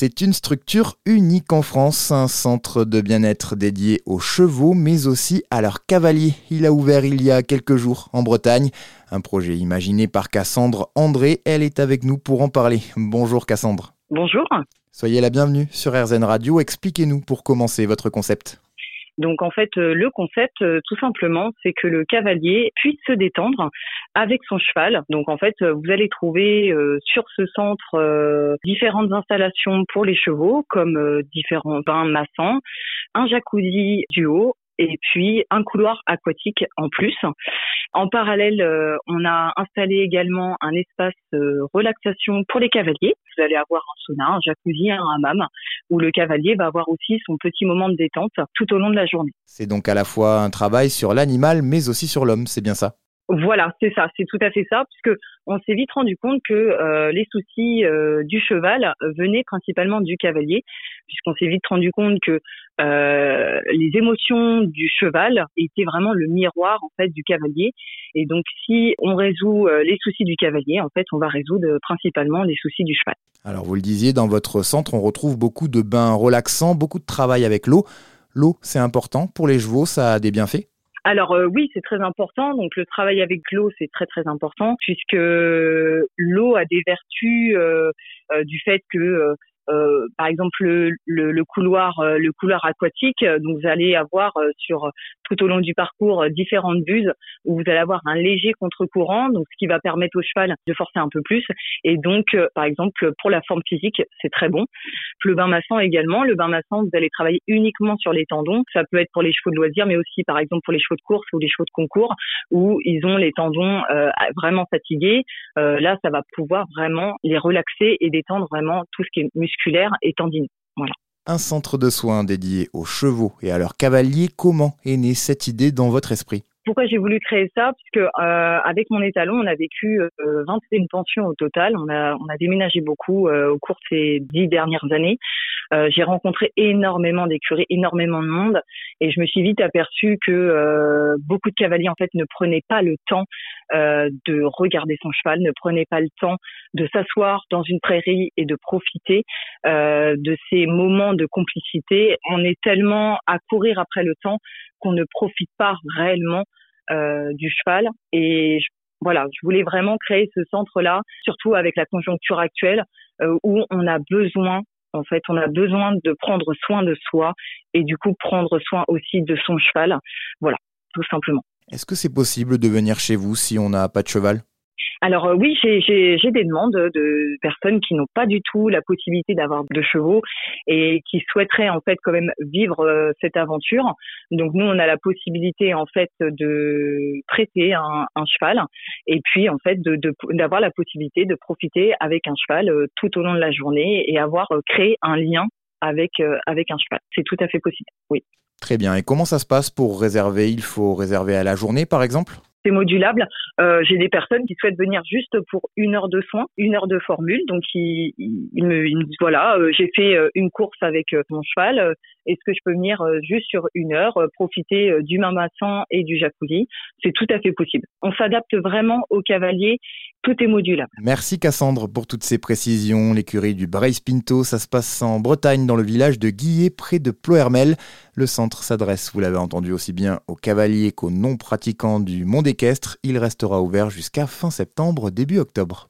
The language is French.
c'est une structure unique en France, un centre de bien-être dédié aux chevaux, mais aussi à leurs cavaliers. Il a ouvert il y a quelques jours en Bretagne. Un projet imaginé par Cassandre André. Elle est avec nous pour en parler. Bonjour Cassandre. Bonjour. Soyez la bienvenue sur RZN Radio. Expliquez-nous pour commencer votre concept. Donc en fait, euh, le concept, euh, tout simplement, c'est que le cavalier puisse se détendre avec son cheval. Donc en fait, euh, vous allez trouver sur ce centre différentes installations pour les chevaux, comme différents bains massants, un jacuzzi duo, et puis un couloir aquatique en plus. En parallèle, euh, on a installé également un espace euh, relaxation pour les cavaliers. Vous allez avoir un sauna, un jacuzzi, un hammam, où le cavalier va avoir aussi son petit moment de détente tout au long de la journée. C'est donc à la fois un travail sur l'animal, mais aussi sur l'homme, c'est bien ça? Voilà, c'est ça, c'est tout à fait ça, puisque on s'est vite rendu compte que euh, les soucis euh, du cheval venaient principalement du cavalier, puisqu'on s'est vite rendu compte que euh, les émotions du cheval étaient vraiment le miroir en fait du cavalier, et donc si on résout les soucis du cavalier, en fait, on va résoudre principalement les soucis du cheval. Alors vous le disiez, dans votre centre, on retrouve beaucoup de bains relaxants, beaucoup de travail avec l'eau. L'eau, c'est important pour les chevaux, ça a des bienfaits? Alors euh, oui, c'est très important. Donc le travail avec l'eau, c'est très très important puisque l'eau a des vertus euh, euh, du fait que euh, par exemple le, euh, couloir aquatique donc vous allez avoir euh, tout au long du parcours différentes buses où vous allez avoir un léger contre-courant donc ce qui va permettre au cheval de forcer un peu plus. Et donc par exemple pour la forme physique c'est très bon. Le bain massant également. Le bain massant vous allez travailler uniquement sur les tendons. Ça peut être pour les chevaux de loisirs mais aussi par exemple pour les chevaux de course ou les chevaux de concours où ils ont les tendons vraiment fatigués. Là ça va pouvoir vraiment les relaxer et détendre vraiment tout ce qui est musculaire et Voilà. Un centre de soins dédié aux chevaux et à leurs cavaliers, comment est née cette idée dans votre esprit? Pourquoi j'ai voulu créer ça? Puisque euh, avec mon étalon, on a vécu euh, 21 pensions au total. On a, on a déménagé beaucoup euh, au cours de ces dix dernières années. Euh, j'ai rencontré énormément d'écuries, énormément de monde, et je me suis vite aperçu que euh, beaucoup de cavaliers en fait ne prenaient pas le temps de regarder son cheval, ne prenaient pas le temps de s'asseoir dans une prairie et de profiter de ces moments de complicité. On est tellement à courir après le temps qu'on ne profite pas réellement euh, du cheval. Et voilà, je voulais vraiment créer ce centre-là, surtout avec la conjoncture actuelle euh, où on a besoin, en fait, on a besoin de prendre soin de soi et du coup prendre soin aussi de son cheval. Voilà, tout simplement. Est-ce que c'est possible de venir chez vous si on n'a pas de cheval? Alors euh, oui, j'ai des demandes de personnes qui n'ont pas du tout la possibilité d'avoir de chevaux et qui souhaiteraient en fait quand même vivre euh, cette aventure. Donc nous, on a la possibilité en fait de prêter un, cheval et puis en fait d'avoir la possibilité de profiter avec un cheval euh, tout au long de la journée et avoir créé un lien avec avec un cheval. C'est tout à fait possible. Oui. Très bien. Et comment ça se passe pour réserver? Il faut réserver à la journée, par exemple? C'est modulable. Euh, j'ai des personnes qui souhaitent venir juste pour une heure de soins, une heure de formule. Donc ils, me, disent voilà, euh, j'ai fait euh, une course avec mon cheval. Est-ce que je peux venir juste sur une heure, profiter du mamassan et du jacuzzi? C'est tout à fait possible. On s'adapte vraiment au cavalier. Tout est modulable. Merci Cassandre pour toutes ces précisions. L'écurie du Brace Pinto, ça se passe en Bretagne, dans le village de Guillet, près de Ploermel. Le centre s'adresse, vous l'avez entendu, aussi bien aux cavaliers qu'aux non-pratiquants du monde équestre. Il restera ouvert jusqu'à fin septembre, début octobre.